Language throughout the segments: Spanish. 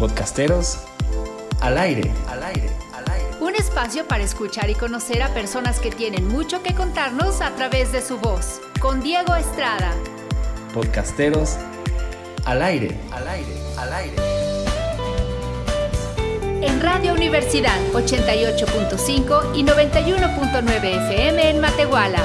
Podcasteros al aire, al aire, al aire. Un espacio para escuchar y conocer a personas que tienen mucho que contarnos a través de su voz. Con Diego Estrada. Podcasteros al aire, al aire, al aire. En Radio Universidad 88.5 y 91.9 FM en Matehuala.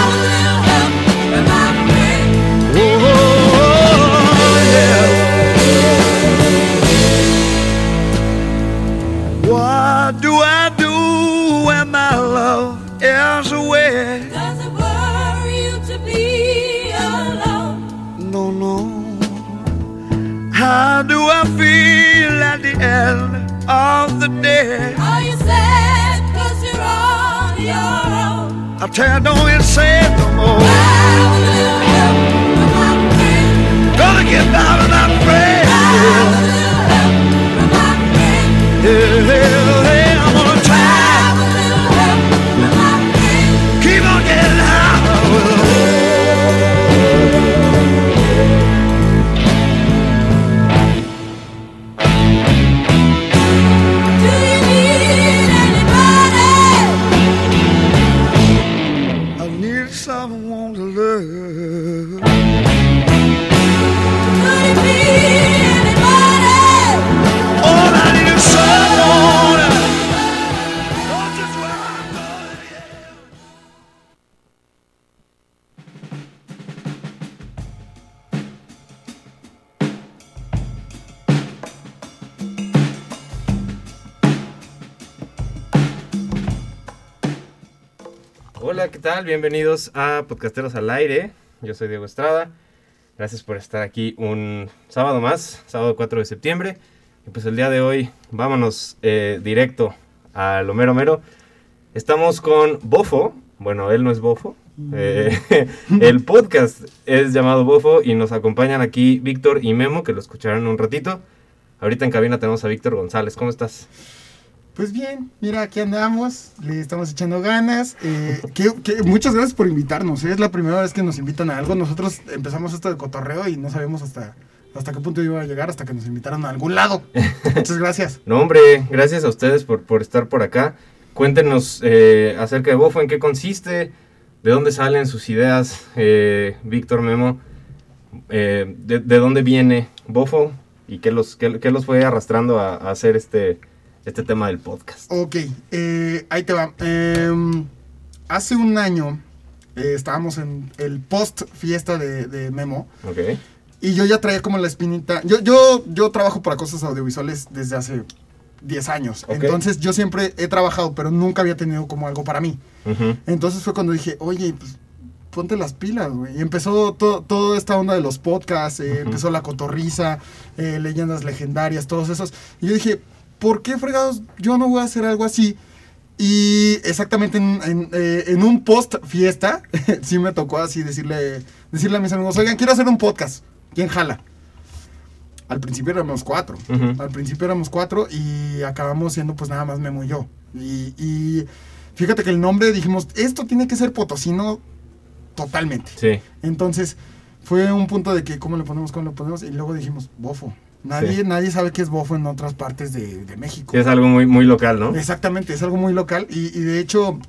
land of the dead. Are you sad cause you're on your own? I tell you, don't it's sad no more. Hallelujah, Gonna get down and I'm praying. Hallelujah, yeah. Hola, ¿qué tal? Bienvenidos a Podcasteros al Aire. Yo soy Diego Estrada. Gracias por estar aquí un sábado más, sábado 4 de septiembre. Y pues el día de hoy, vámonos eh, directo a lo mero mero. Estamos con Bofo. Bueno, él no es Bofo. Eh, el podcast es llamado Bofo y nos acompañan aquí Víctor y Memo, que lo escucharán un ratito. Ahorita en cabina tenemos a Víctor González. ¿Cómo estás? Pues bien, mira, aquí andamos, le estamos echando ganas. eh, que- que muchas gracias por invitarnos. ¿eh? Es la primera vez que nos invitan a algo. Nosotros empezamos esto de cotorreo y no sabíamos hasta, hasta qué punto iba a llegar, hasta que nos invitaron a algún lado. Muchas gracias. No, hombre, gracias a ustedes por, por estar por acá. Cuéntenos eh, acerca de Bofo, en qué consiste, de dónde salen sus ideas, eh, Víctor Memo, eh, de, de dónde viene Bofo y qué los, qué, qué los fue arrastrando a, a hacer este, este tema del podcast. Ok, eh, ahí te va. Em, hace un año eh, estábamos en el post fiesta de, de Memo. Ok, Y yo ya traía como la espinita. Yo, yo, yo trabajo para cosas audiovisuales desde hace 10 años. Ok. Entonces yo siempre he trabajado, pero nunca había tenido como algo para mí. Entonces fue cuando dije, oye, pues ponte las pilas, güey. Y empezó to- toda esta onda de los podcasts, eh, empezó la cotorriza, eh, leyendas legendarias, todos esos. Y yo dije, ¿por qué fregados yo no voy a hacer algo así? Y exactamente en, en, eh, en un post fiesta, sí me tocó así decirle, decirle a mis amigos, oigan, quiero hacer un podcast. ¿Quién jala? Al principio éramos cuatro. Al principio éramos cuatro y acabamos siendo pues nada más Memo y yo. Y, y fíjate que el nombre dijimos, esto tiene que ser potosino totalmente. Sí, Entonces fue un punto de que cómo le ponemos, cómo le ponemos y luego dijimos, bofo. Nadie, Sí. nadie sabe qué es bofo en otras partes de, de México. es algo muy, muy local, ¿no? Exactamente, es algo muy local y, y de hecho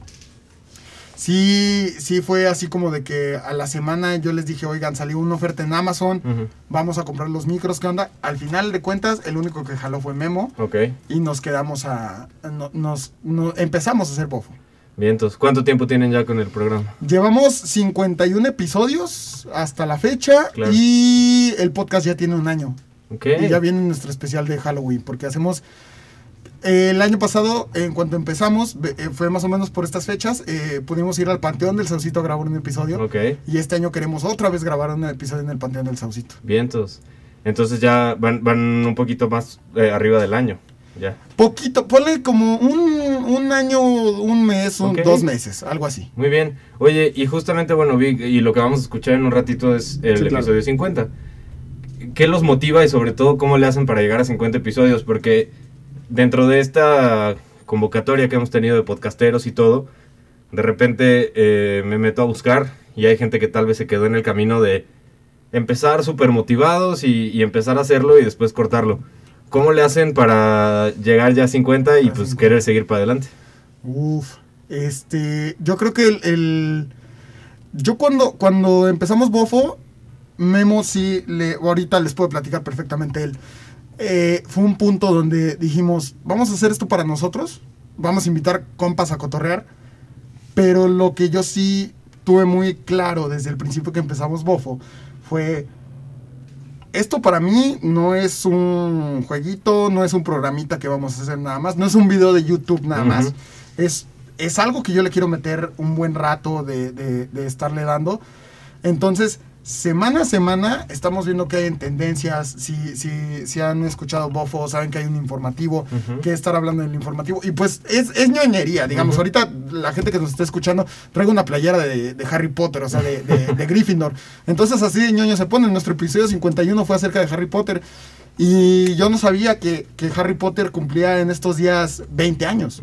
sí, sí fue así como de que a la semana yo les dije, oigan, salió una oferta en Amazon, vamos a comprar los micros, ¿qué onda? Al final de cuentas, el único que jaló fue Memo Ok, y nos quedamos a, no- nos, no- empezamos a hacer bofo. bien, entonces, ¿cuánto tiempo tienen ya con el programa? Llevamos 51 episodios hasta la fecha Claro. y el podcast ya tiene un año. Ok, Y ya viene nuestro especial de Halloween, porque hacemos... eh, el año pasado, en cuanto empezamos, eh, fue más o menos por estas fechas, eh, pudimos ir al Panteón del Saucito a grabar un episodio. ok, Y este año queremos otra vez grabar un episodio en el Panteón del Saucito. vientos. Entonces ya van, van un poquito más eh, arriba del año, ya. Poquito, ponle como un, un año, un mes, un- Ok. dos meses, algo así. Muy bien. Oye, y justamente, bueno, Vic, y lo que vamos a escuchar en un ratito es el Sí, claro. episodio 50. ¿Qué los motiva y sobre todo cómo le hacen para llegar a 50 episodios? Porque dentro de esta convocatoria que hemos tenido de podcasteros y todo, de repente eh, me meto a buscar y hay gente que tal vez se quedó en el camino de empezar súper motivados y, y empezar a hacerlo y después cortarlo. ¿Cómo le hacen para llegar ya a 50 y A pues 50. querer seguir para adelante? Uf, este, yo creo que el, el- yo cuando, cuando empezamos Bofo, Memo sí, le, ahorita les puedo platicar perfectamente él. Eh, fue un punto donde dijimos, vamos a hacer esto para nosotros, vamos a invitar compas a cotorrear, pero lo que yo sí tuve muy claro desde el principio que empezamos Bofo fue, esto para mí no es un jueguito, no es un programita que vamos a hacer nada más, no es un video de YouTube nada más. Ujú. Es, es algo que yo le quiero meter un buen rato de, de- de estarle dando. Entonces, semana a semana estamos viendo que hay en tendencias. Si, si, si han escuchado Bofo, saben que hay un informativo, que estar hablando del informativo. Y pues es, es ñoñería, digamos. Ahorita la gente que nos está escuchando traigo una playera de, de Harry Potter, o sea, de, de, de Gryffindor. Entonces así de ñoño se pone. Nuestro episodio 51 fue acerca de Harry Potter. Y yo no sabía que, que Harry Potter cumplía en estos días 20 años.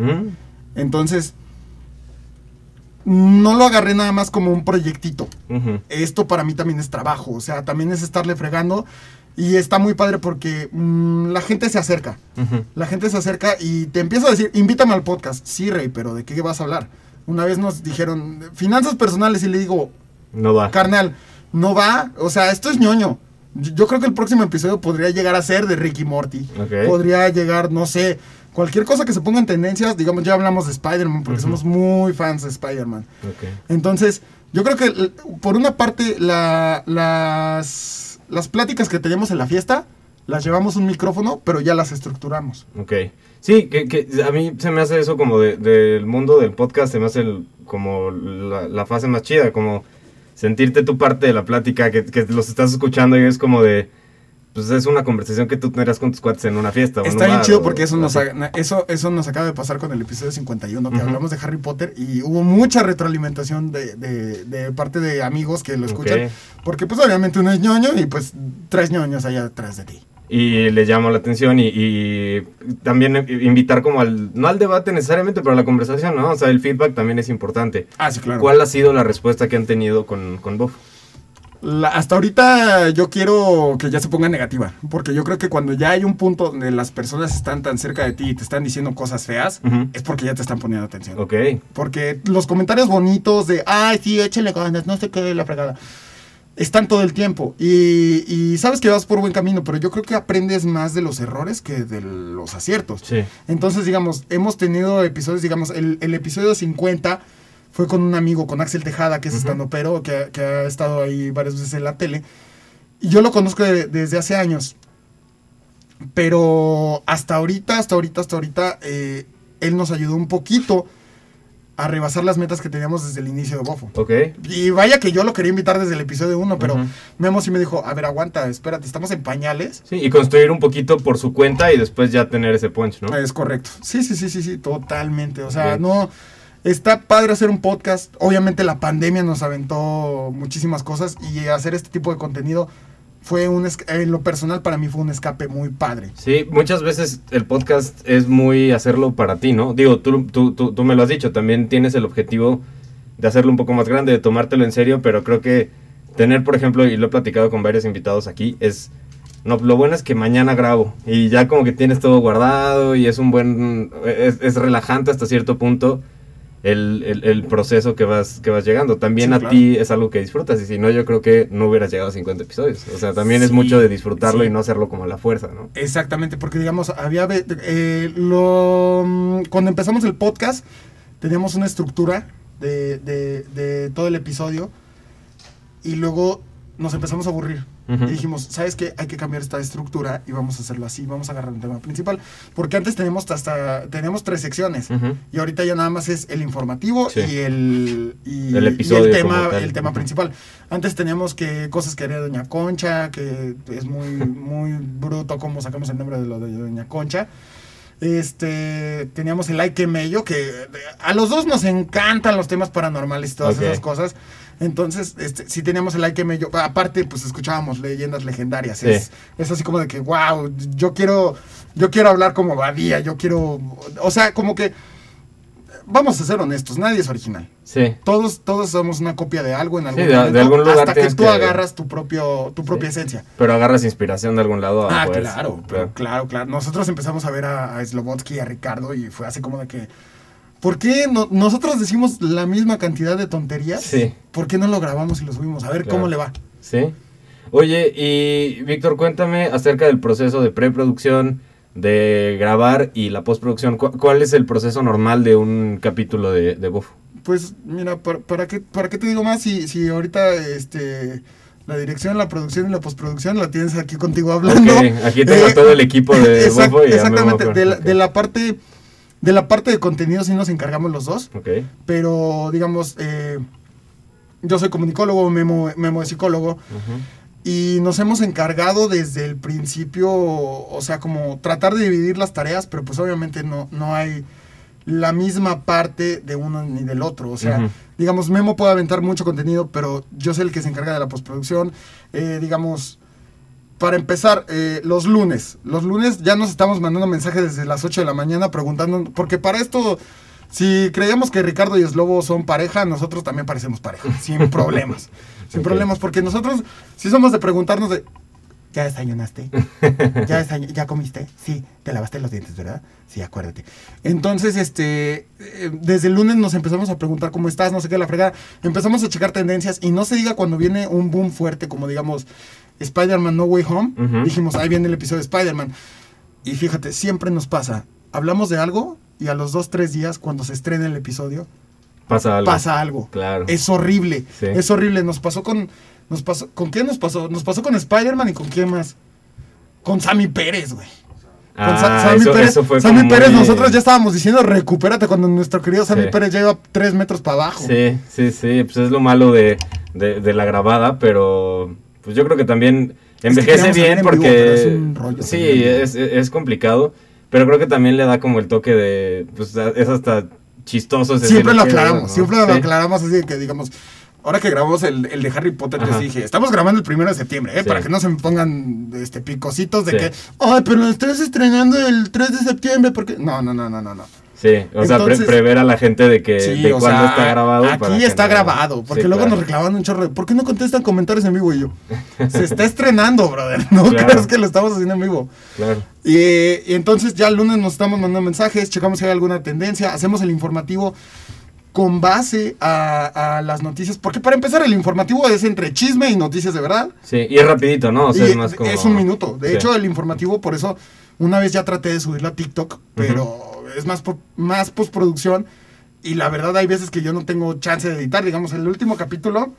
Entonces, no lo agarré nada más como un proyectito. Esto para mí también es trabajo, o sea, también es estarle fregando. Y está muy padre porque mm, la gente se acerca. La gente se acerca y te empieza a decir, invítame al podcast. Sí, Rey, pero ¿de qué vas a hablar? Una vez nos dijeron, finanzas personales, y le digo, No va. carnal, no va, o sea, esto es ñoño. Yo yo creo que el próximo episodio podría llegar a ser de Ricky Morty. Podría llegar, no sé, cualquier cosa que se ponga en tendencias. Digamos, ya hablamos de Spider-Man porque somos muy fans de Spider-Man. Ok. Entonces, yo creo que por una parte la- las, las pláticas que teníamos en la fiesta, las llevamos un micrófono, pero ya las estructuramos. Ok. Sí, que, que a mí se me hace eso como de- del mundo del podcast, se me hace el- como la, la fase más chida, como sentirte tu parte de la plática, que, que los estás escuchando y es como de, pues es una conversación que tú tendrás con tus cuates en una fiesta. o Está bien chido o- porque eso nos, eso, eso nos acaba de pasar con el episodio 51, que Ujú. hablamos de Harry Potter y hubo mucha retroalimentación de, de- de parte de amigos que lo escuchan. Ok. Porque pues obviamente uno es ñoño y pues tres ñoños allá atrás de ti. Y le llama la atención y, y también invitar como al, no al debate necesariamente, pero a la conversación, ¿no? O sea, el feedback también es importante. Ah, sí, claro. ¿Cuál ha sido la respuesta que han tenido con, con Bof? La- hasta ahorita yo quiero que ya se ponga negativa, porque yo creo que cuando ya hay un punto donde las personas están tan cerca de ti y te están diciendo cosas feas, es porque ya te están poniendo atención. Ok. Porque los comentarios bonitos de, ay, sí, échale ganas, no sé qué, la fregada, están todo el tiempo. Y, y sabes que vas por buen camino, pero yo creo que aprendes más de los errores que de los aciertos. Sí. Entonces, digamos, hemos tenido episodios, digamos, el, el episodio 50 fue con un amigo, con Axel Tejada, que es Ujú. estando pero, que, que ha estado ahí varias veces en la tele. Y yo lo conozco de- desde hace años. Pero hasta ahorita, hasta ahorita, hasta ahorita, eh, él nos ayudó un poquito a rebasar las metas que teníamos desde el inicio de Bofo. Ok. Y vaya que yo lo quería invitar desde el episodio 1, pero Ujú. Memo sí me dijo, a ver, aguanta, espérate, estamos en pañales. Sí, y construir un poquito por su cuenta y después ya tener ese punch, ¿no? Es correcto. Sí, sí, sí, sí, sí, totalmente. O sea, Ok. no. Está padre hacer un podcast. Obviamente la pandemia nos aventó muchísimas cosas y hacer este tipo de contenido fue un. En lo personal, para mí fue un escape muy padre. Sí, muchas veces el podcast es muy hacerlo para ti, ¿no? Digo, tú, tú, tú, tú me lo has dicho, también tienes el objetivo de hacerlo un poco más grande, de tomártelo en serio, pero creo que tener, por ejemplo, y lo he platicado con varios invitados aquí, es... No, lo bueno es que mañana grabo y ya como que tienes todo guardado y es un buen... Es, es relajante hasta cierto punto el, el- el proceso que vas, que vas llegando. También Sí, a claro. ti es algo que disfrutas y si no yo creo que no hubieras llegado a 50 episodios. O sea, también es mucho de disfrutarlo sí. y no hacerlo como a la fuerza, ¿no? Exactamente, porque digamos, había. eh, lo, mm, cuando empezamos el podcast, teníamos una estructura de, de- de todo el episodio y luego nos empezamos a aburrir. Y dijimos, ¿sabes qué? Hay que cambiar esta estructura y vamos a hacerlo así, vamos a agarrar un tema principal. Porque antes teníamos hasta teníamos tres secciones y ahorita ya nada más es el informativo Sí. y el y, El y episodio el tema el tema principal. Antes teníamos que cosas que haría Doña Concha, que es muy muy bruto cómo sacamos el nombre de lo de Doña Concha. Este, teníamos el que Mello, que a los dos nos encantan los temas paranormales y todas esas cosas. Entonces, este, sí teníamos el que Mello. Aparte, pues escuchábamos leyendas legendarias. Sí. Es, es así como de que, wow, yo quiero, yo quiero hablar como Badía, yo quiero, o sea, como que vamos a ser honestos, nadie es original. Sí. Todos, todos somos una copia de algo en algún de- de momento, algún lugar hasta que tú que- agarras tu propio, tu propia esencia. Pero agarras inspiración de algún lado. a Ah, poder- claro, pero claro, claro. Nosotros empezamos a ver a, a Slobodsky y a Ricardo y fue así como de que. ¿Por qué no- nosotros decimos la misma cantidad de tonterías? Sí. ¿Por qué no lo grabamos y lo subimos? A ver Claro. cómo le va. Sí. Oye, y Víctor, cuéntame acerca del proceso de preproducción, de grabar y la postproducción. ¿Cu- ¿Cuál es el proceso normal de un capítulo de, de? Pues mira, ¿para, para qué, ¿para qué te digo más si, si ahorita este, la dirección, la producción y la postproducción la tienes aquí contigo hablando? Aquí tengo Eh, todo el equipo de exact- y a Exactamente, de la, Ok. de la parte de la parte de contenido sí nos encargamos los dos. Pero digamos, eh, yo soy comunicólogo, Memo, Memo es psicólogo, y nos hemos encargado desde el principio, o sea, como tratar de dividir las tareas, pero pues obviamente no, no hay la misma parte de uno ni del otro, o sea, digamos, Memo puede aventar mucho contenido, pero yo soy el que se encarga de la postproducción, eh, digamos... Para empezar, eh, los lunes. Los lunes ya nos estamos mandando mensajes desde las 8 de la mañana preguntando, porque para esto, si creíamos que Ricardo y Slobo son pareja, nosotros también parecemos pareja, sin problemas. Sin problemas, porque nosotros sí somos de preguntarnos de, ¿ya desayunaste? ¿Ya, desay- ¿Ya comiste? Sí, te lavaste los dientes, ¿verdad? Sí, acuérdate. Entonces, este, eh, desde el lunes nos empezamos a preguntar cómo estás, no sé qué, la fregada. Empezamos a checar tendencias y no se diga cuando viene un boom fuerte, como digamos Spider-Man No Way Home, dijimos, ahí viene el episodio de Spider-Man. Y fíjate, siempre nos pasa, hablamos de algo y a los dos, tres días, cuando se estrena el episodio, Pasa algo. pasa algo. Claro. Es horrible. Sí. Es horrible. Nos pasó con. Nos pasó, ¿Con qué nos pasó? Nos pasó con Spider-Man y con quién más. Con Sammy Pérez, güey. Con Ah, Sammy eso, Pérez. eso fue Sammy Pérez, nosotros ya estábamos diciendo recupérate cuando nuestro querido Sammy Sí. Pérez ya iba tres metros para abajo. Sí, sí, sí, pues es lo malo de, de, de la grabada, pero pues yo creo que también envejece bien en vivo, porque es un rollo sí, es, es- complicado, pero creo que también le da como el toque de, pues es hasta chistoso. Siempre lo decir, "Qué aclaramos, bueno", siempre lo aclaramos así que digamos. Ahora que grabamos el, el de Harry Potter, les Ajá. dije, estamos grabando el primero de septiembre, ¿eh? Sí. para que no se me pongan este, picositos de Sí. que, ay, pero lo estás estrenando el 3 de septiembre, porque. No, no, no, no, no, no. Sí, o sea, pre- prever a la gente de que Sí, de cuándo está grabado. Aquí está grabado, porque Sí, luego claro. nos reclamaban un chorro ¿por qué no contestan comentarios en vivo? Y yo, se está estrenando, brother, no Claro. creas que lo estamos haciendo en vivo. Claro. Y, y entonces ya el lunes nos estamos mandando mensajes, checamos si hay alguna tendencia, hacemos el informativo con base a, a las noticias, porque para empezar el informativo es entre chisme y noticias de verdad. Sí, y es rapidito, ¿no? O sea, Y es más como... es un minuto. De Sí. hecho, el informativo, por eso, una vez ya traté de subirlo a TikTok, pero es más, más postproducción. Y la verdad, hay veces que yo no tengo chance de editar. Digamos, el último capítulo,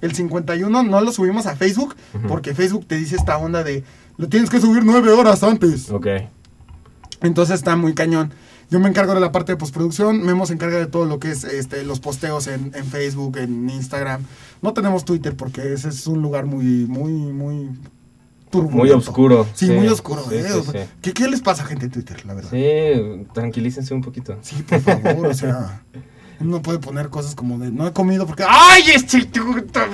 el 51, no lo subimos a Facebook, porque Facebook te dice esta onda de lo tienes que subir nueve horas antes. Ok. Entonces está muy cañón. Yo me encargo de la parte de postproducción, Memo se encarga de todo lo que es este, los posteos en, en Facebook, en Instagram. No tenemos Twitter porque ese es un lugar muy, muy, muy turbulento. Muy oscuro, Sí, sí, muy oscuro. sí, eh, sí, o sea, sí. ¿Qué, qué les pasa a gente en Twitter, la verdad? Sí, Sí, tranquilícense un poquito. por favor, o sea... Uno puede poner cosas como de, no he comido porque... ¡Ay, este,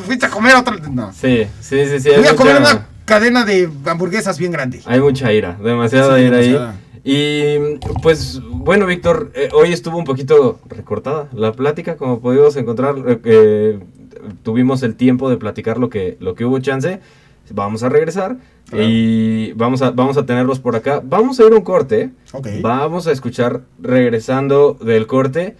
fuiste a comer otra... No. Sí, sí, sí, sí. Voy a comer una cadena de hamburguesas bien grande. Hay mucha ira, demasiada Sí, ira demasiada. ahí. Y pues bueno, Víctor, eh, hoy estuvo un poquito recortada la plática, como pudimos encontrar, eh, eh, tuvimos el tiempo de platicar lo que, lo que hubo chance. Vamos a regresar y vamos a, vamos a tenerlos por acá. Vamos a ir a un corte. Ok. Vamos a escuchar regresando del corte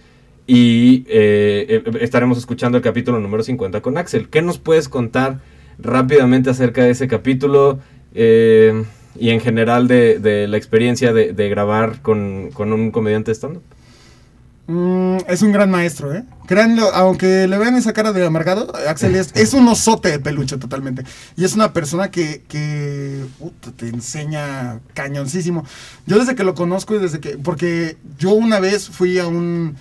y eh, eh, estaremos escuchando el capítulo número 50 con Axel. ¿Qué nos puedes contar rápidamente acerca de ese capítulo eh, y en general de, de la experiencia de, de grabar con, con un comediante stand-up? Mm, es un gran maestro, ¿eh? Créanlo, aunque le vean esa cara de amargado, Axel es, es un osote de peluche totalmente. Y es una persona que, que te enseña cañoncísimo. Yo desde que lo conozco y desde que... Porque yo una vez fui a un...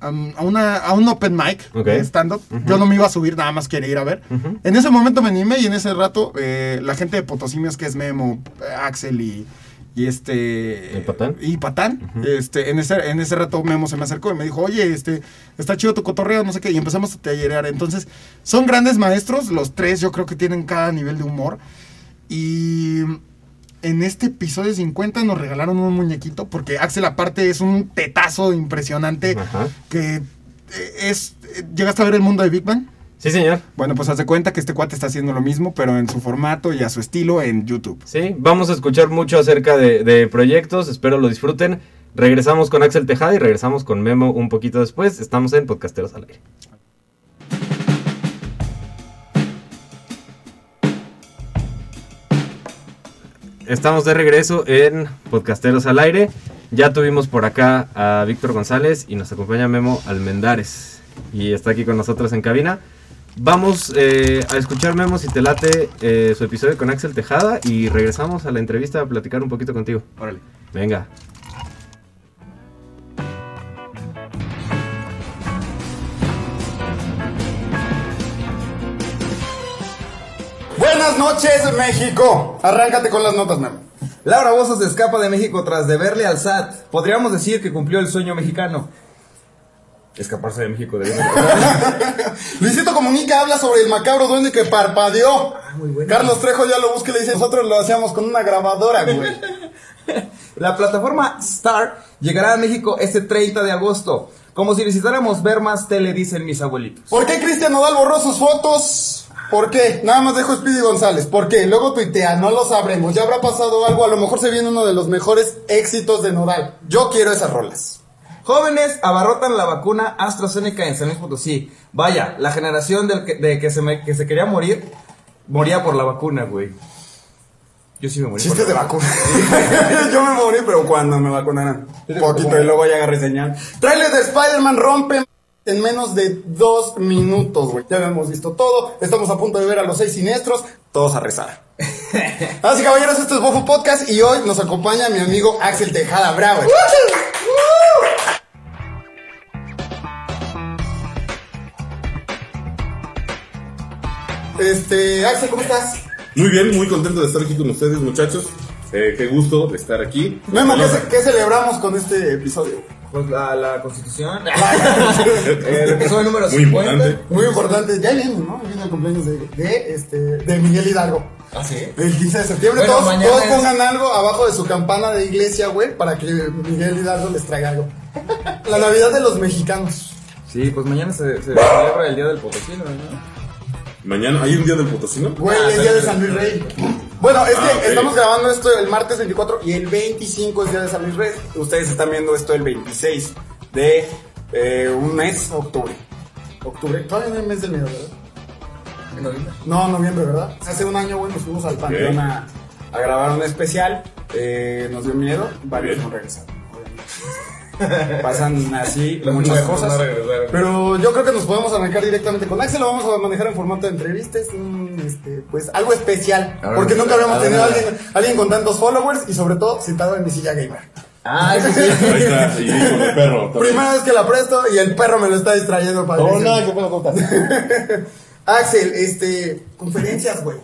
A, un- a una, a un open mic Ok. de stand-up. Yo no me iba a subir, nada más quería ir a ver. En ese momento me animé y en ese rato eh, la gente de Potosimios, que es Memo, Axel y, y este... ¿Y Patán? Y Patán. este, en, ese, en ese rato Memo se me acercó y me dijo, oye, este, está chido tu cotorreo, no sé qué. Y empezamos a tallerear. Entonces, son grandes maestros, los tres yo creo que tienen cada nivel de humor. Y en este episodio 50 nos regalaron un muñequito, porque Axel aparte es un tetazo impresionante Ajá. que eh, es... eh, ¿Llegaste a ver el mundo de Big Bang? Sí, señor. Bueno, pues hace cuenta que este cuate está haciendo lo mismo, pero en su formato y a su estilo en YouTube. Sí, vamos a escuchar mucho acerca de, de proyectos, espero lo disfruten. Regresamos con Axel Tejada y regresamos con Memo un poquito después. Estamos en Podcasteros al aire. Estamos de regreso en Podcasteros al aire. Ya tuvimos por acá a Víctor González y nos acompaña Memo Almendares. Y está aquí con nosotros en cabina. Vamos eh, a escuchar Memo si te late eh, su episodio con Axel Tejada y regresamos a la entrevista a platicar un poquito contigo. Órale. Venga. Buenas noches, México. Arráncate con las notas, Memo. Laura Bozos se escapa de México tras deberle al SAT. Podríamos decir que cumplió el sueño mexicano. Escaparse de México de Luisito Comunica habla sobre el macabro duende que parpadeó. Carlos Trejo ya lo busca y le dice, nosotros lo hacíamos con una grabadora, güey. La plataforma Star llegará a México este 30 de agosto. Como si necesitáramos ver más tele, dicen mis abuelitos. ¿Por qué Cristian Nodal borró sus fotos? ¿Por qué? Nada más dejo Speedy González. ¿Por qué? Luego tuitea, no lo sabremos. Ya habrá pasado algo. A lo mejor se viene uno de los mejores éxitos de Nodal. Yo quiero esas rolas. Jóvenes abarrotan la vacuna AstraZeneca en San Luis Potosí. Vaya, la generación del que, de que se, me- que se quería morir, moría por la vacuna, güey. Yo sí me morí. por Chistes de vacuna. Yo me morí, pero cuando me vacunaran. Poquito y luego ya agarré señal. Trailer de Spider-Man rompe en menos de dos minutos, güey. Ya lo hemos visto todo. Estamos a punto de ver a los seis siniestros. Todos a rezar. Así caballeros, esto es Bofo Podcast y hoy nos acompaña mi amigo Axel Tejada Bravo. Este, Axel, ¿cómo estás? Muy bien, muy contento de estar aquí con ustedes, muchachos. Eh, qué gusto de estar aquí. Memo, ¿qué, ce- qué celebramos con este episodio? Pues la, la constitución. el episodio número Muy 50. importante. Muy importante, ya viene, ¿no? Viene el cumpleaños de, de, este, de Miguel Hidalgo. ¿Ah, sí? El 15 de septiembre. Bueno, todos mañana todos es- pongan algo abajo de su campana de iglesia, güey, para que Miguel Hidalgo les traiga algo. La Navidad de los mexicanos. Sí, pues mañana se, se celebra el Día del Potosino, ¿no? Mañana, ¿hay un día del potosino? Güey, Ah, el día de. San Luis Rey. Bueno, es que Ah, ok. estamos grabando esto el martes 24 y el 25 es día de San Luis Rey. Ustedes están viendo esto el 26 de eh, un mes, octubre. Octubre, todavía no hay mes del miedo, ¿verdad? ¿En noviembre? No, noviembre, ¿verdad? Hace un año, güey, nos fuimos al Panteón a, a grabar un especial. Eh, nos dio miedo, varios no regresaron. Pasan así muchas cosas. no. Pero yo creo que nos podemos arrancar directamente con Axel. Lo vamos a manejar en formato de entrevistas. un, este, pues algo especial. Ver, porque nunca habíamos a ver, tenido a alguien, alguien con tantos followers y sobre todo sentado en mi silla gamer. Ah, sí, sí. Ahí está, y con el perro. también. Primera vez que la presto y el perro me lo está distrayendo para Oh, nada, ¿qué puedo contar? Axel, este, conferencias, güey.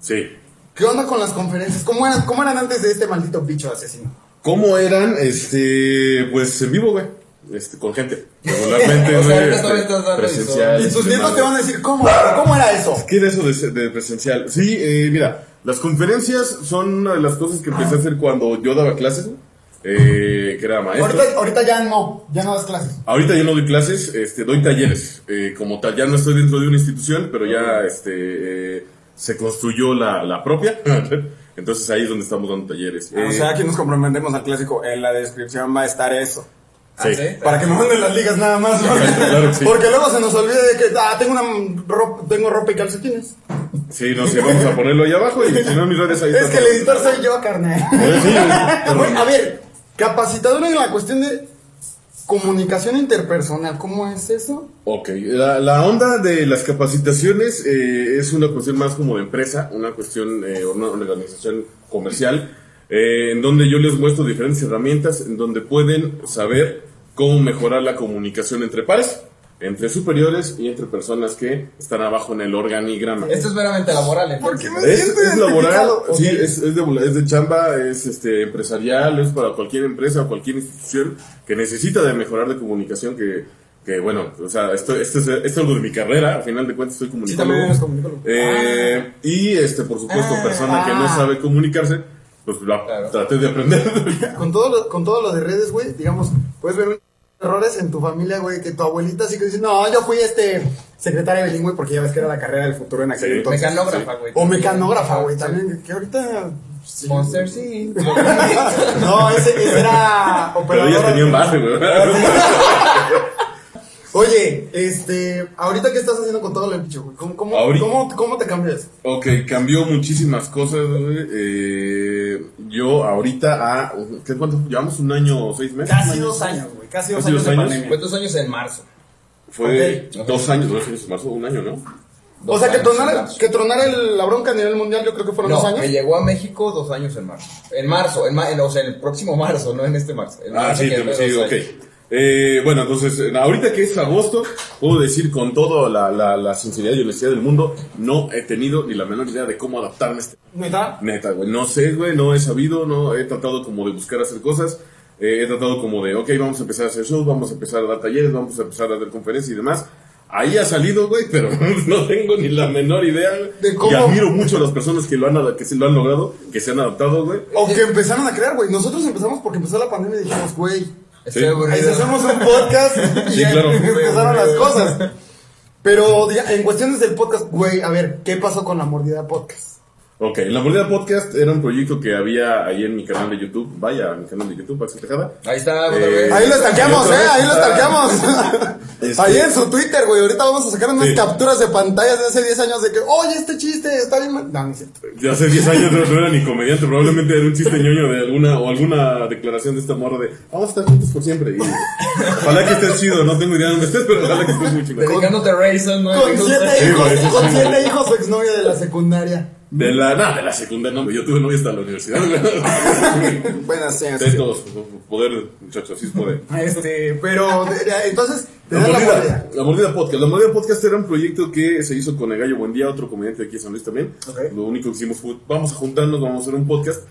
Sí. ¿Qué onda con las conferencias? ¿Cómo eran, ¿Cómo eran antes de este maldito bicho asesino? ¿Cómo eran? Este, pues en vivo, güey. Este, con gente. Regularmente, O sea, este, presencial. Y tus demás. te van a decir, ¿cómo? ¿Cómo era eso? ¿Qué era eso de, de presencial? Sí, eh, mira, las conferencias son una de las cosas que empecé a hacer cuando yo daba clases, eh, que era maestro. Ahorita, ahorita ya no, ya no das clases. Ahorita ya no doy clases, este, doy talleres. eh, como tal, ya no estoy dentro de una institución, pero ya este, eh, se construyó la, la propia. Entonces ahí es donde estamos dando talleres. o Eh, sea, aquí nos comprometemos al clásico. En la descripción va a estar eso. sí. ¿Ah, sí? Para que me manden las ligas nada más. ¿no? Claro que sí. Porque luego se nos olvida de que ah, tengo una ropa, tengo ropa y calcetines. Sí, no sé, vamos a ponerlo ahí abajo y si no mis redes ahí Es está que el editor soy yo, carnal. A ver, capacitador en la cuestión de comunicación interpersonal. ¿Cómo es eso? Ok, la, onda de las capacitaciones eh, es una cuestión más como de empresa, una cuestión, eh, una organización comercial, eh, en donde yo les muestro diferentes herramientas en donde pueden saber cómo mejorar la comunicación entre pares, entre superiores y entre personas que están abajo en el organigrama. Esto es meramente laboral, ¿eh? ¿Por qué me Es, es laboral, identificado? sí, es, es, de, es de chamba, es este, empresarial, es para cualquier empresa o cualquier institución que necesita de mejorar de comunicación que, que bueno, o sea, esto, esto, es, esto es algo de mi carrera, al final de cuentas soy comunicólogo. también comunicólogo. Eh, Y, este, por supuesto, Ah, persona que no ah. sabe comunicarse, pues la Claro. traté de aprender. Con todo, lo, con todo lo de redes, güey, digamos, puedes ver un- errores en tu familia, güey, que tu abuelita sí que dice, no, yo fui este secretaria bilingüe porque ya ves que era la carrera del futuro en aquel Sí. entonces. Mecanógrafa, güey. O mecanógrafa, güey, también, que ahorita... sí. Monster sí. No, ese, ese era Pero ellas operadora. tenían base, güey. Oye, este, ahorita qué estás haciendo con todo lo dicho, güey? ¿Cómo, cómo, cómo, cómo te cambias? Ok, cambió muchísimas cosas, güey. Eh, yo ahorita, a, ¿qué, ¿cuánto? ¿Llevamos un año o seis meses? Casi dos años, güey, casi dos ¿Casi años dos años? Fue dos años en marzo. Fue dos años, dos años, marzo, un año, ¿no? O sea, que en tronara, que tronara el- la bronca a nivel mundial, yo creo que fueron No, dos años. que llegó a México dos años en marzo. En marzo, en ma- en- o sea, en el próximo marzo, no en este marzo. En Ah, marzo sí, que sí, ok. años. Eh, bueno, entonces, ahorita que es agosto, puedo decir con toda la, la, la sinceridad y honestidad del mundo, no he tenido ni la menor idea de cómo adaptarme a este ¿Neta? Neta, güey. No sé, güey. No he sabido, no he tratado como de buscar hacer cosas. Eh, he tratado como de, ok, vamos a empezar a hacer shows, vamos a empezar a dar talleres, vamos a empezar a dar conferencias y demás. Ahí ha salido, güey, pero no tengo ni la menor idea. De cómo- Y admiro mucho a las personas que lo han, que se lo han logrado, que se han adaptado, güey. O que empezaron a crear, güey. Nosotros empezamos porque empezó la pandemia y dijimos, güey, Estoy Sí. aburrido. hacemos un podcast y Sí, claro. empezaron las cosas. Pero en cuestiones del podcast, güey, a ver, ¿qué pasó con la mordida podcast? Ok, La Mordida Podcast era un proyecto que había ahí en mi canal de YouTube. Vaya, a mi canal de YouTube, Axel Tejada. Ahí está, otra Eh, vez. Ahí lo stalkeamos, otra eh, ahí lo stalkeamos. Este- Ahí en su Twitter, güey. Ahorita vamos a sacar unas Sí. capturas de pantallas de hace 10 años de que, oye, este chiste está bien. mal". No, no es cierto. Ya hace 10 años no, no era ni comediante, probablemente era un chiste ñoño de alguna o alguna declaración de esta morra de vamos a estar juntos por siempre. Y, ojalá que estés chido, no tengo idea de dónde estés, pero ojalá que estés muy chido. Dedicándote a Rayson, ¿no? Con Me gusta. siete Sí, hijos, güey, sí, con siete hijos, su exnovia de la secundaria. De la, nada, de la secundaria, no, yo tuve novia hasta la universidad. Buenas, sí, Ustedes todos, poder, muchachos, así es poder. Este, pero, entonces, te La mordida, mordida. la mordida podcast. La mordida podcast era un proyecto que se hizo con el Gallo Buendía, otro comediante de aquí de San Luis también. Lo único que hicimos fue, vamos a juntarnos, vamos a hacer un podcast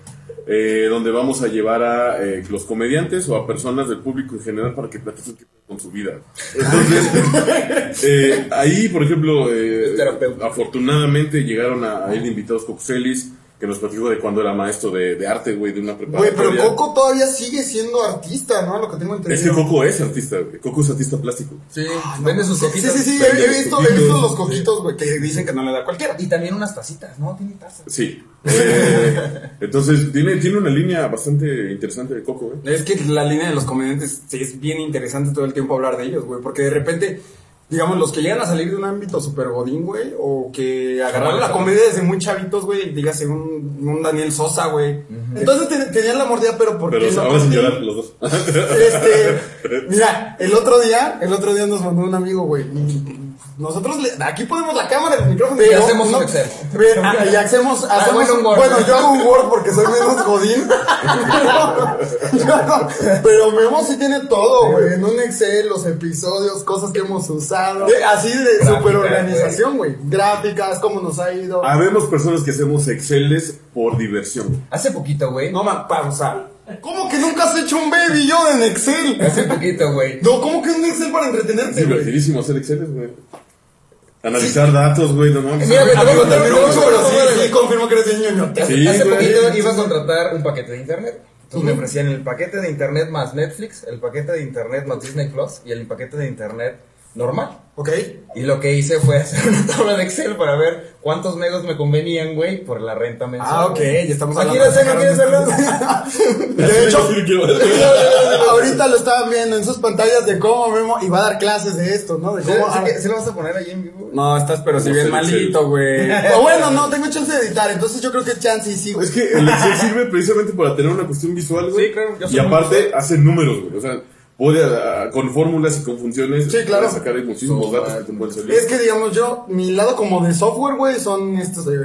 eh, donde vamos a llevar a eh, los comediantes o a personas del público en general para que platiquen con su vida. Entonces, eh, ahí, por ejemplo, eh, afortunadamente llegaron a, de invitados Coxelis, que nos platicó de cuando era maestro de, de arte, güey, de una Güey, preparatoria. pero Coco todavía sigue siendo artista, ¿no? Lo que tengo entendido. Es que Coco es artista, güey. Coco es artista plástico. Sí, vende sus Sí, coquitas. sí, sí, he, he visto, he visto los coquitos, güey, que dicen que no le da a cualquiera. Y también unas tacitas, ¿no? Tiene tazas. Sí. Eh, entonces, tiene, tiene una línea bastante interesante de Coco, ¿eh? Es que la línea de los comediantes sí es bien interesante todo el tiempo hablar de ellos, güey. Porque de repente, digamos, los que llegan a salir de un ámbito super godín, güey, o que agarraron la comedia desde muy chavitos, güey, dígase un, un Daniel Sosa, güey. Entonces te- tenían la mordida, pero ¿por Pero qué ahora sin contigo? llorar los dos. Este, mira, el otro día, el otro día nos mandó un amigo, güey. Nosotros le- aquí ponemos la cámara, el micrófono. Y pero hacemos no- un Excel. Ah, y hacemos, hacemos bueno, un Word. bueno, yo hago un Word porque soy menos godín. No, pero Memo sí tiene todo, güey. En un Excel, los episodios, cosas que hemos usado. De- así de Gráficas, super organización, güey. Gráficas, cómo nos ha ido. Habemos personas que hacemos Exceles por diversión. Hace poquito, güey. No, man, pausa. ¿Cómo que nunca has hecho un baby yo en Excel? Hace poquito, güey. No, ¿cómo que un Excel para Es entretenerte, güey? divertidísimo hacer Exceles, güey. Analizar datos, güey, no mames. Mira, güey, te voy a contar, te voy a contar, Pero sí, sí, confirmo que eres de ñoño. Sí, Hace güey. poquito iba a contratar un paquete de internet. Entonces me ofrecían el paquete de internet más Netflix, el paquete de internet más Disney Plus y el paquete de internet normal. Ok. Y lo que hice fue hacer una tabla de Excel para ver cuántos megos me convenían, güey, por la renta mensual. Ah, ok, ya estamos Aquí hablando lo tengo, ¿quieres verlo? De hecho, ahorita lo estaban viendo en sus pantallas de cómo Memo iba a dar clases de esto, ¿no? De ¿Sí, cómo. sí que- sí lo vas a poner ahí en vivo? No, estás pero si No bien malito, güey. O bueno, no, tengo chance de editar, entonces yo creo que chance y sí, güey. Es que el Excel sirve precisamente para tener una cuestión visual, güey. Sí, claro, Y aparte, hace números, güey. O sea, puede, ah, con fórmulas y con funciones, Sí, claro. sacar muchísimos datos que te pueden salir. Es que digamos yo, mi lado como de software, güey, son estos de.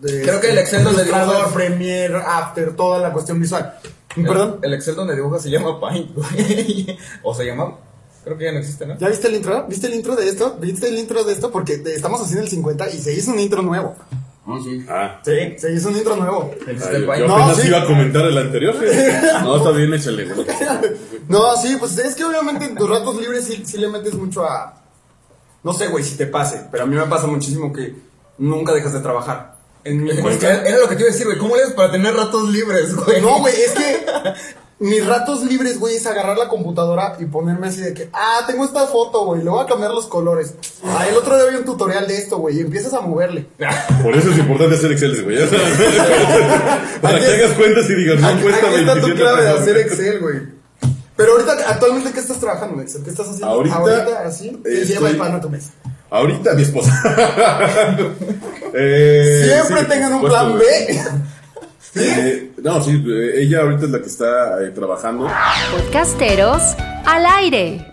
de Creo que el Excel donde dibujas- Premiere, After, toda la cuestión visual. Perdón. El, el Excel donde dibujas se llama Paint, güey. o se llama. Creo que ya no existe, ¿no? ¿Ya viste el intro? ¿Viste el intro de esto? ¿Viste el intro de esto? Porque estamos haciendo el 50 y se hizo un intro nuevo. Ah. Sí, se hizo un intro nuevo. Ay, Paint. yo No, apenas sí. iba a comentar el anterior. No, está bien, échale. No, sí, pues es que obviamente en tus ratos libres sí, sí le metes mucho a. No sé, güey, si te pase, pero a mí me pasa muchísimo que nunca dejas de trabajar. En mi Pues, era era lo que te iba a decir, güey. ¿Cómo le haces para tener ratos libres, güey? No, güey, es que mis ratos libres, güey, es agarrar la computadora y ponerme así de que, ah, tengo esta foto, güey, le voy a cambiar los colores. Ah, el otro día vi un tutorial de esto, güey, y empiezas a moverle. Por eso es importante hacer Excel, güey. Para Aquí que hagas cuentas y digas, no Aquí, cuesta aquí está tu 27 clave de hacer Excel, güey. Pero ahorita, actualmente, ¿qué estás trabajando, Mex? ¿Qué estás haciendo? Ahorita así, y estoy- lleva el pan a tu mesa. Ahorita mi esposa. Eh, Siempre sí, tengan un plan B. Eh, no, sí, eh, ella ahorita es la que está eh, trabajando. Podcasteros al aire.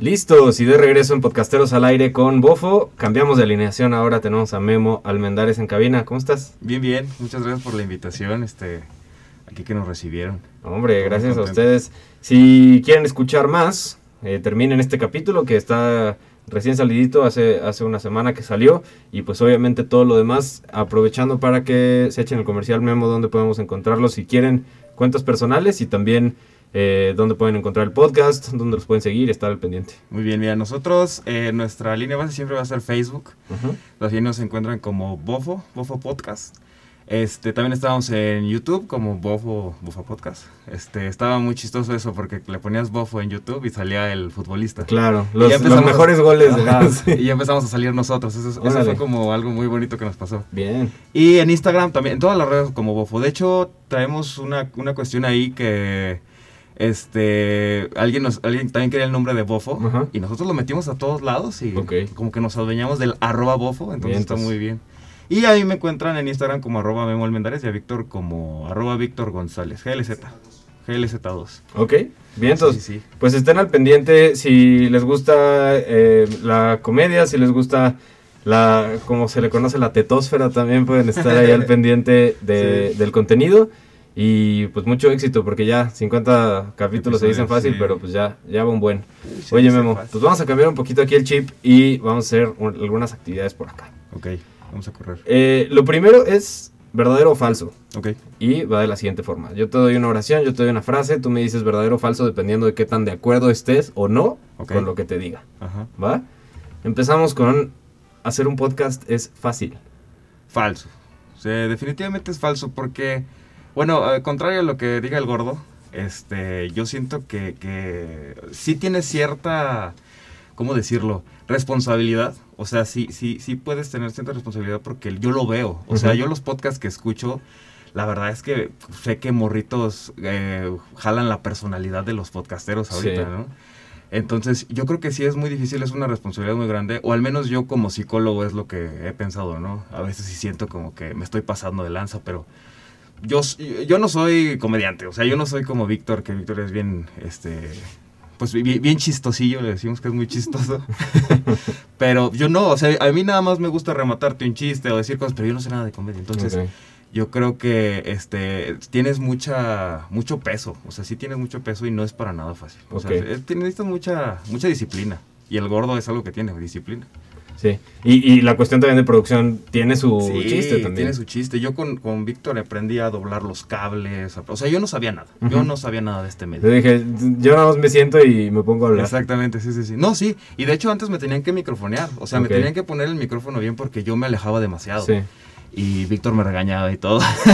Listos y de regreso en Podcasteros al aire con Bofo. Cambiamos de alineación, ahora tenemos a Memo Almendares en cabina. ¿Cómo estás? Bien, bien. Muchas gracias por la invitación. Este, aquí que nos recibieron. Hombre, gracias a ustedes. Si quieren escuchar más, eh, terminen este capítulo que está recién salidito, hace, hace una semana que salió. Y pues obviamente todo lo demás, aprovechando para que se echen el comercial Memo, donde podemos encontrarlos si quieren cuentas personales y también eh, donde pueden encontrar el podcast, donde los pueden seguir estar al pendiente. Muy bien, mira, nosotros, eh, nuestra línea base siempre va a ser Facebook. Ujú. Así nos encuentran como Bofo, Bofo Podcast. Este, también estábamos en YouTube como Bofo, Bofo Podcast. Este, estaba muy chistoso eso porque le ponías Bofo en YouTube y salía el futbolista. Claro, los, los mejores goles. Ajá, Sí. Y ya empezamos a salir nosotros. Eso, eso fue como algo muy bonito que nos pasó. Bien. Y en Instagram también, en todas las redes como Bofo. De hecho, traemos una, una cuestión ahí que este alguien nos alguien también quería el nombre de Bofo Ajá. y nosotros lo metimos a todos lados y como que nos adueñamos del arroba Bofo, entonces está muy bien. Y ahí me encuentran en Instagram como arroba Memo Almendares y a Víctor como arroba Víctor González, GLZ, GLZ2. Ok, bien, entonces, sí, sí. pues estén al pendiente si les gusta eh, la comedia, si les gusta la, como se le conoce, la tetósfera, también pueden estar ahí al pendiente de- Sí. del contenido. Y pues mucho éxito, porque ya 50 capítulos se dicen fácil, sí. pero pues ya, ya va un buen. Sí, Oye Memo, fácil. pues vamos a cambiar un poquito aquí el chip y vamos a hacer un- algunas actividades por acá. Ok, vamos a correr. Eh, lo primero es verdadero o falso. Ok, Y va de la siguiente forma. Yo te doy una oración, yo te doy una frase, tú me dices verdadero o falso dependiendo de qué tan de acuerdo estés o no con lo que te diga. ajá. ¿Va? Empezamos con hacer un podcast es fácil. Falso. O sea, definitivamente es falso porque, bueno, al contrario a lo que diga el gordo, este, yo siento que, que sí tiene cierta, ¿cómo decirlo? Responsabilidad. O sea, sí, sí, sí puedes tener cierta responsabilidad porque yo lo veo. O sea, yo los podcasts que escucho, la verdad es que sé que morritos eh, jalan la personalidad de los podcasteros ahorita, Sí. ¿no? Entonces, yo creo que sí es muy difícil, es una responsabilidad muy grande, o al menos yo como psicólogo es lo que he pensado, ¿no? A veces sí siento como que me estoy pasando de lanza, pero yo, yo no soy comediante, o sea, yo no soy como Víctor, que Víctor es bien, este, pues bien, bien chistosillo, le decimos que es muy chistoso, pero yo no, o sea, a mí nada más me gusta rematarte un chiste o decir cosas, pero yo no sé nada de comedia, entonces... Yo creo que este tienes mucha mucho peso, o sea, sí tienes mucho peso y no es para nada fácil. O sea, Ok. es- tienes- necesitas mucha mucha disciplina y el gordo es algo que tiene, disciplina. Sí. Y, y la cuestión también de producción tiene su sí, chiste también. tiene su chiste. Yo con, con Víctor aprendí a doblar los cables, o sea, yo no sabía nada. Yo no sabía nada de este Yo medio. dije, yo nada más me siento y me pongo a hablar. Exactamente, sí, sí, sí. No, sí, y de hecho antes me tenían que microfonear, o sea, me tenían que poner el micrófono bien porque yo me alejaba demasiado. Sí. Y Víctor me regañaba y todo.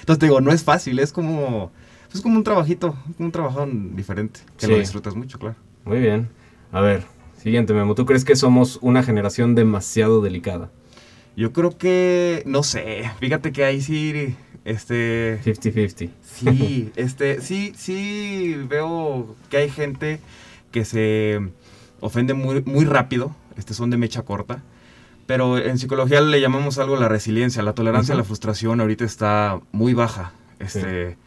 Entonces te digo, no es fácil, es como, es como un trabajito, un trabajo diferente, que lo disfrutas mucho, claro. Muy bien. A ver, siguiente Memo. ¿Tú crees que somos una generación demasiado delicada? Yo creo que, no sé, fíjate que ahí sí, este, 50-50. sí, este, sí, sí veo que hay gente que se ofende muy, muy rápido, este, son de mecha corta. Pero en psicología le llamamos algo la resiliencia, la tolerancia a la frustración ahorita está muy baja. Este,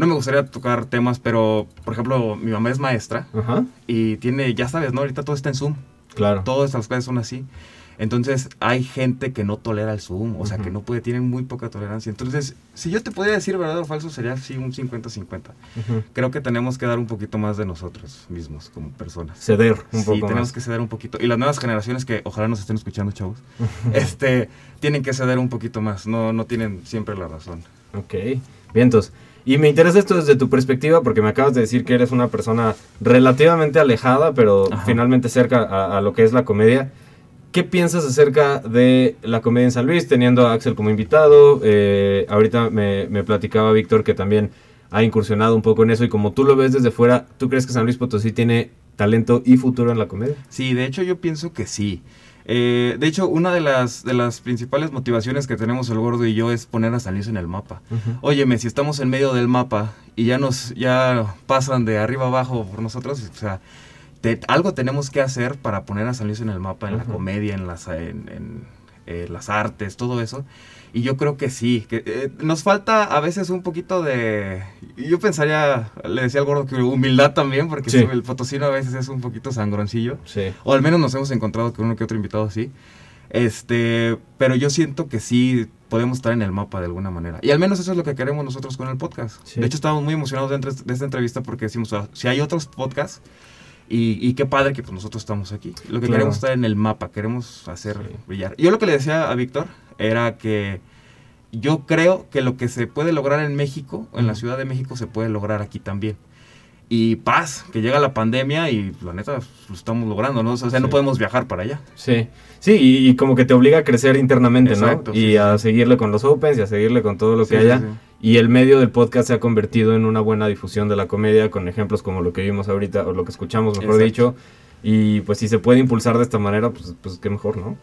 No me gustaría tocar temas, pero por ejemplo, mi mamá es maestra Ajá. y tiene, ya sabes, ¿no? Ahorita todo está en Zoom. Claro. Todas las clases son así. Entonces, hay gente que no tolera el Zoom, o sea, que no puede, tienen muy poca tolerancia. Entonces, si yo te pudiera decir verdadero o falso, sería así un 50-50. Ujú. Creo que tenemos que dar un poquito más de nosotros mismos como personas. Ceder un sí, poco tenemos más. que ceder un poquito. Y las nuevas generaciones que ojalá nos estén escuchando, chavos, este, tienen que ceder un poquito más. No, no tienen siempre la razón. Ok, vientos. Y me interesa esto desde tu perspectiva porque me acabas de decir que eres una persona relativamente alejada, pero Ajá. finalmente cerca a, a lo que es la comedia. ¿qué piensas acerca de la comedia en San Luis, teniendo a Axel como invitado? Eh, ahorita me, me platicaba Víctor que también ha incursionado un poco en eso y como tú lo ves desde fuera, ¿tú crees que San Luis Potosí tiene talento y futuro en la comedia? Sí, de hecho yo pienso que sí. Eh, de hecho, una de las, de las principales motivaciones que tenemos el gordo y yo es poner a San Luis en el mapa. Óyeme, si estamos en medio del mapa y ya nos ya pasan de arriba abajo por nosotros, o sea, te- algo tenemos que hacer para poner a San Luis en el mapa, en la comedia, en las, en, en, eh, las artes, todo eso. Y yo creo que sí, que eh, nos falta a veces un poquito de... Yo pensaría, le decía al gordo que humildad también, porque Sí. el potosino a veces es un poquito sangroncillo. Sí. O al menos nos hemos encontrado con uno que otro invitado así. Este, pero yo siento que sí podemos estar en el mapa de alguna manera. Y al menos eso es lo que queremos nosotros con el podcast. Sí. De hecho, estamos muy emocionados de, esta entrevista porque decimos, "Ah, si hay otros podcasts, y, y qué padre que pues, nosotros estamos aquí. Lo que Claro. queremos es estar en el mapa, queremos hacer brillar. Yo lo que le decía a Víctor era que yo creo que lo que se puede lograr en México, en la. Ciudad de México, se puede lograr aquí también. Y paz, que llega la pandemia y la neta lo estamos logrando, ¿no? O sea, no podemos viajar para allá. Sí, sí, y, y como que te obliga a crecer internamente, Exacto, ¿no? sí, y sí, a seguirle con los opens y a seguirle con todo lo que haya. Y el medio del podcast se ha convertido en una buena difusión de la comedia con ejemplos como lo que vimos ahorita o lo que escuchamos, mejor Exacto. dicho. Y pues si se puede impulsar de esta manera, pues, pues qué mejor, ¿no?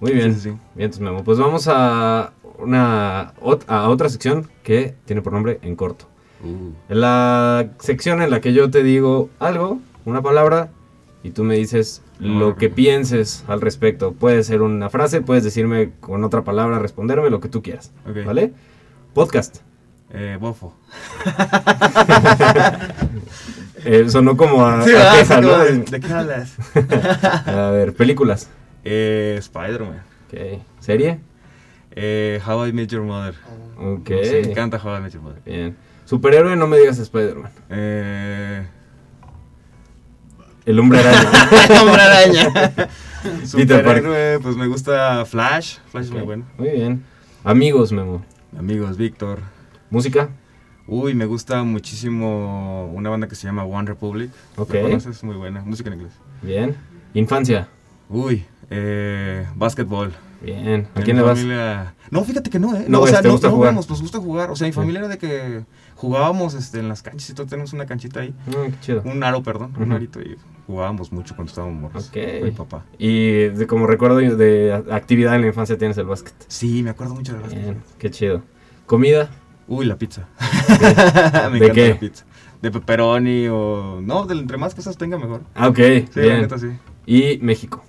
Muy bien. Sí, sí, sí. Bien, entonces, Memo. Pues vamos a, una, a otra sección que tiene por nombre En Corto. En la sección en la que yo te digo algo, una palabra, y tú me dices lo que pienses al respecto. Puede ser una frase, puedes decirme con otra palabra, responderme lo que tú quieras. ¿Vale? Podcast. Eh, bofo. Eh, sonó como a, Sí, queja, ¿no? ¿De qué hablas? a ver, películas. Eh, Spider-Man. Ok. ¿Serie? Eh, How I Met Your Mother. Ok. Me encanta How I Met Your Mother. Bien. Superhéroe, no me digas Spider-Man. Eh, El hombre araña. Hombre araña. Superhéroe, pues me gusta Flash. Flash es muy bueno. Muy bien. Amigos, Memo. Amigos, Víctor. Música. Uy, me gusta muchísimo una banda que se llama One Republic. Ok. ¿La conoces? Muy buena. Música en inglés. Bien. Infancia. Uy, eh, básquetbol. Bien. ¿A quién le vas? No, fíjate que no, ¿eh? No No, o sea, ¿te no, gusta no nos gusta jugar. O sea, mi familia era de que jugábamos este, en las canchas y todo, tenemos una canchita ahí. Mm, qué chido. Un aro, perdón, un arito y jugábamos mucho cuando estábamos morros. Ok. Mi papá. Y de, como recuerdo de actividad en la infancia tienes el básquet. Sí, me acuerdo mucho de básquet. Bien. Qué chido. Comida. Uy, la pizza. me ¿De encanta qué? la pizza. De pepperoni o... No, de entre más cosas tenga mejor. Ah, ok. Sí, la bien. neta sí. Y México.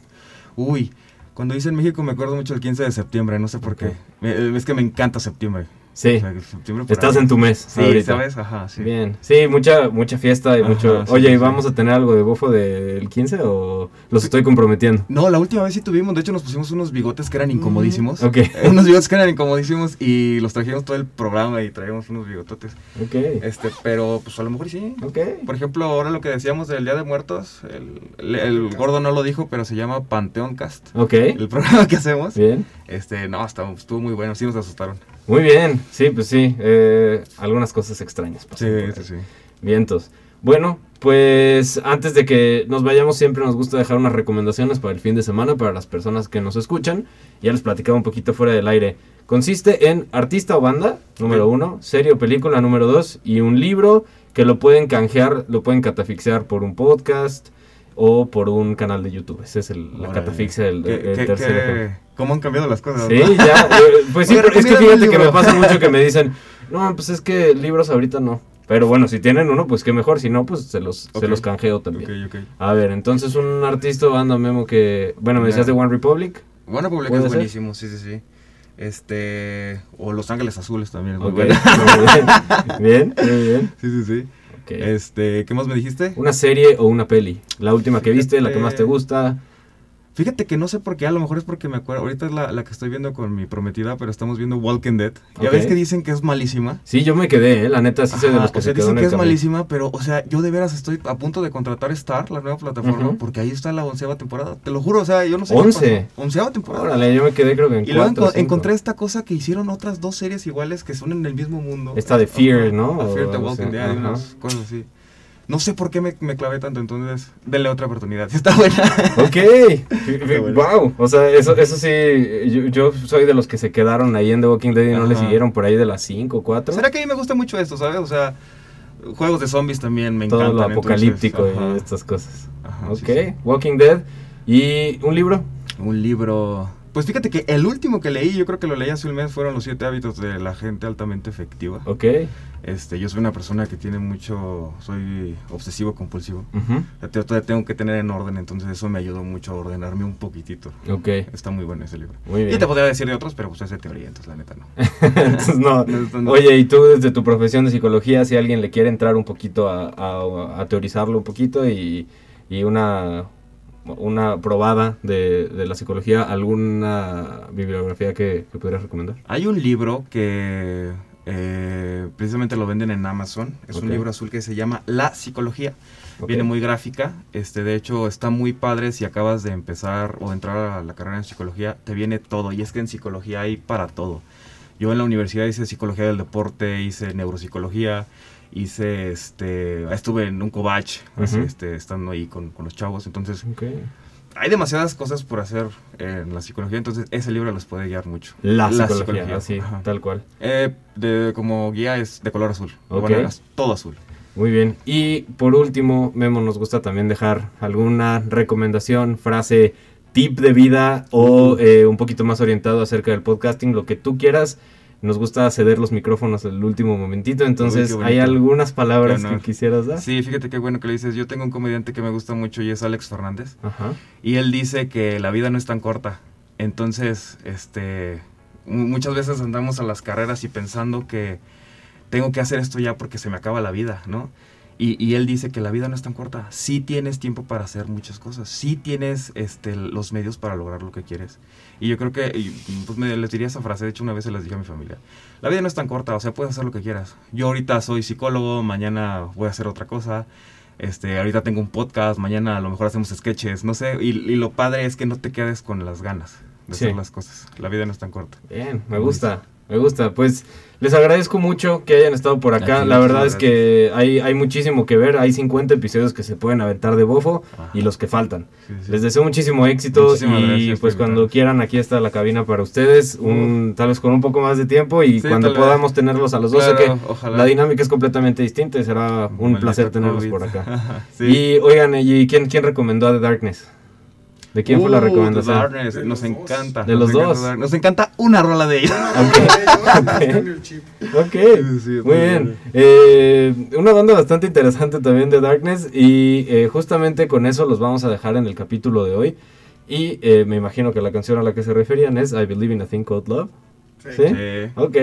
Uy, cuando dice en México me acuerdo mucho del 15 de septiembre, no sé por qué. Es que me encanta septiembre. Sí. O sea, Estás ahí. en tu mes. Sí, ahorita. ¿sabes? Ajá, sí. Bien. Sí, mucha, mucha fiesta y Ajá, mucho. sí, Oye, ¿y sí. vamos a tener algo de bofo del 15 o los estoy comprometiendo? No, la última vez sí tuvimos, de hecho nos pusimos unos bigotes que eran incomodísimos. Ok. Eh, unos bigotes que eran incomodísimos y los trajimos todo el programa y traíamos unos bigototes. Ok. Este, pero pues a lo mejor sí. Ok. Por ejemplo, ahora lo que decíamos del Día de Muertos, el, el- el gordo no lo dijo, pero se llama Panteón Cast. Ok. El programa que hacemos. Bien. Este, no, estuvo, estuvo muy bueno, sí nos asustaron. Muy bien. Sí, pues sí. eh, algunas cosas extrañas. ahí. sí, sí. Vientos. Bueno, pues antes de que nos vayamos, siempre nos gusta dejar unas recomendaciones para el fin de semana para las personas que nos escuchan. Ya les platicaba un poquito fuera del aire. Consiste en artista o banda, número uno, serie o película, número dos, y un libro que lo pueden canjear, lo pueden catafixiar por un podcast o por un canal de YouTube. Esa es el- la catafixia del, ¿Qué- del qué- tercer qué- ejemplo. ¿Cómo han cambiado las cosas? Sí, no? ya. eh, Pues sí, Oye, es que fíjate que me pasa mucho que me dicen, no, pues es que libros ahorita no. Pero bueno, si tienen uno, pues qué mejor. Si no, pues se los, se los canjeo también. Ok, ok. A ver, entonces un artista o banda memo que. Bueno, me decías de One Republic. Bueno, Public ¿Puede es ser? buenísimo, sí, sí, sí. Este. O Los Ángeles Azules también es muy bueno. bien. Bien, muy bien. sí, sí, sí. Este, ¿qué más me dijiste? Una serie o una peli. La última que viste, la que más te Fíjate. gusta. Fíjate que no sé por qué, a lo mejor es porque me acuerdo. Ahorita es la, la que estoy viendo con mi prometida, pero estamos viendo Walking Dead. Ya ves que dicen que es malísima. Sí, yo me quedé, ¿eh? La neta, sí soy de los que o sea, se dicen en que es camino. malísima, pero, o sea, yo de veras estoy a punto de contratar Star, la nueva plataforma, porque ahí está la onceava temporada. Te lo juro, o sea, yo no sé. ¿Once? Onceava temporada. Órale, yo me quedé creo que en Y luego enco- encontré esta cosa que hicieron otras dos series iguales que son en el mismo mundo. Esta de Fear, ¿no? A Fear the Walking Dead, unas cosas así. No sé por qué me, me clavé tanto, entonces denle otra oportunidad. Está buena. Ok, wow, o sea, eso, eso sí, yo, yo soy de los que se quedaron ahí en The Walking Dead y no le siguieron por ahí de las 5 o 4. ¿Será que a mí me gusta mucho esto, sabes? O sea, juegos de zombies también me Todo encantan. lo entonces, apocalíptico y estas cosas. Ajá, ok, sí, sí. Walking Dead. ¿Y un libro? Un libro. Pues fíjate que el último que leí, yo creo que lo leí hace un mes, fueron los siete hábitos de la gente altamente efectiva. Ok. Este, yo soy una persona que tiene mucho, soy obsesivo compulsivo. Ya te- todavía tengo que tener en orden, entonces eso me ayudó mucho a ordenarme un poquitito. Ok. Está muy bueno ese libro. Muy bien. Y te podría decir de otros, pero pues es de teoría, entonces la neta no. Entonces. No, no. Oye, y tú desde tu profesión de psicología, si alguien le quiere entrar un poquito a, a- a teorizarlo un poquito y, y una, una probada de, de la psicología, ¿alguna bibliografía que, que pudieras recomendar? Hay un libro que eh, precisamente lo venden en Amazon. Es un libro azul que se llama La Psicología. Viene muy gráfica. Este, de hecho, está muy padre si acabas de empezar o entrar a la carrera en psicología. Te viene todo. Y es que en psicología hay para todo. Yo en la universidad hice psicología del deporte, hice neuropsicología, hice este, estuve en un así, Ujú. este, estando ahí con, con los chavos. Entonces, hay demasiadas cosas por hacer en la psicología. Entonces, ese libro los puede guiar mucho. La, psicología, así, ajá. tal cual. Eh, de, como guía es de color azul. Ok. Bueno, es todo azul. Muy bien. Y por último, Memo, nos gusta también dejar alguna recomendación, frase, tip de vida o eh, un poquito más orientado acerca del podcasting, lo que tú quieras. Nos gusta ceder los micrófonos el último momentito, entonces hay algunas palabras que quisieras dar. Sí, fíjate qué bueno que le dices. Yo tengo un comediante que me gusta mucho y es Alex Fernández. Ajá. Y él dice que la vida no es tan corta. Entonces, este, mu- muchas veces andamos a las carreras y pensando que tengo que hacer esto ya porque se me acaba la vida, ¿no? Y, y él dice que la vida no es tan corta. Sí tienes tiempo para hacer muchas cosas. Sí tienes este, los medios para lograr lo que quieres. Y yo creo que, pues me les diría esa frase, de hecho una vez se les dije a mi familia. La vida no es tan corta, o sea, puedes hacer lo que quieras. Yo ahorita soy psicólogo, mañana voy a hacer otra cosa. Este, ahorita tengo un podcast, mañana a lo mejor hacemos sketches, no sé. Y, y lo padre es que no te quedes con las ganas de Sí. hacer las cosas. La vida no es tan corta. Bien, me gusta, me gusta. Pues les agradezco mucho que hayan estado por acá. La verdad es que hay, hay muchísimo que ver. Hay 50 episodios que se pueden aventar de bofo Ajá. y los que faltan. Sí, sí. Les deseo muchísimo éxito Muchísimas y gracias pues cuando quieran aquí está la cabina para ustedes, un, tal vez con un poco más de tiempo y Sí, cuando vez. podamos tenerlos a los dos, Claro, que ojalá. la dinámica es completamente distinta y será un placer tenerlos COVID. por acá. Y oigan, ¿y quién, quién recomendó a The Darkness? ¿De quién fue la Uh, The recomendación? Darkness, De nos los dos. encanta. De nos los encanta dos. Darkness. Nos encanta una rola de ellos. Ok, Sí, sí, es muy muy bien. Eh, una banda bastante interesante también de Darkness y eh, justamente con eso los vamos a dejar en el capítulo de hoy. Y eh, me imagino que la canción a la que se referían es I Believe in a Thing Called Love. ¿Sí? Sí. Ok,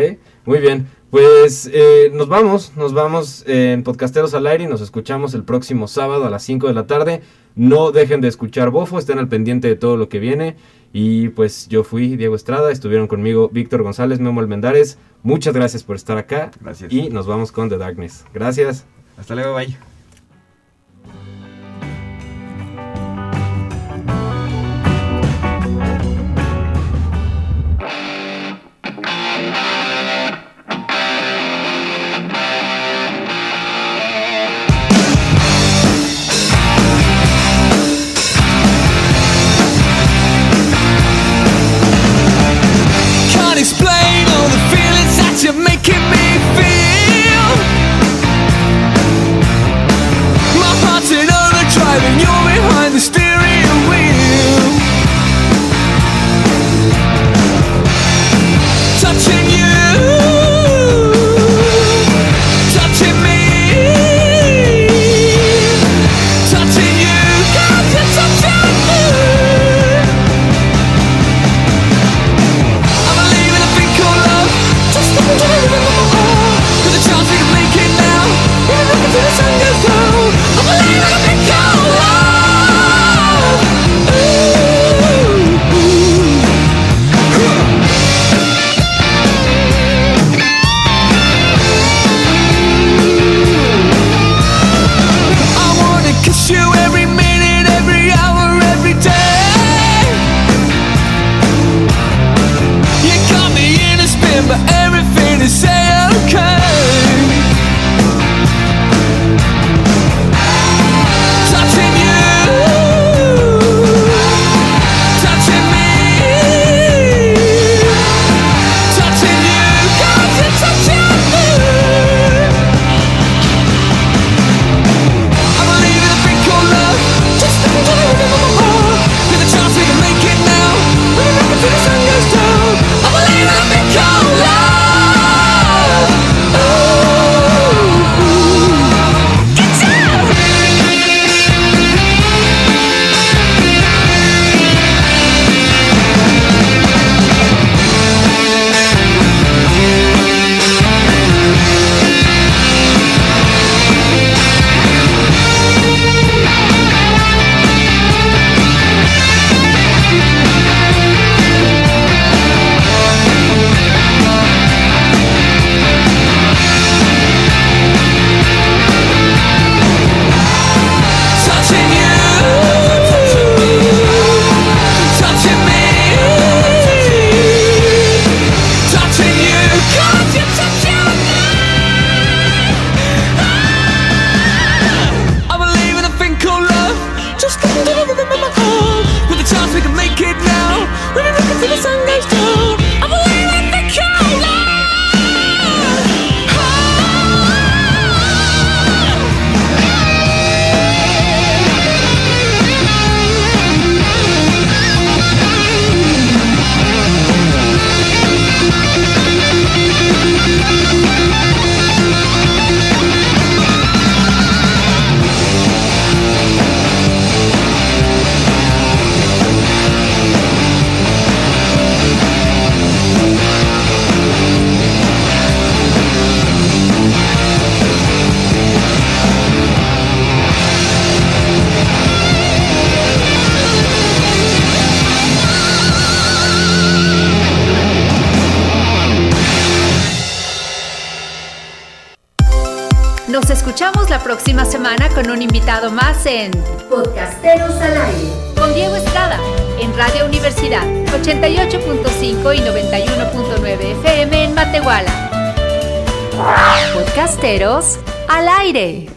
muy bien. Pues eh, nos vamos, nos vamos en Podcasteros al aire y nos escuchamos el próximo sábado a las 5 de la tarde. No dejen de escuchar Bofo, estén al pendiente de todo lo que viene. Y pues yo fui Diego Estrada, estuvieron conmigo Víctor González, Memo Almendares. Muchas gracias por estar acá. Gracias. Y nos vamos con The Darkness. Gracias. Hasta luego, bye. driving you behind the steering en Podcasteros al aire con Diego Estrada en Radio Universidad 88.5 y 91.9 FM en Matehuala. Podcasteros al aire.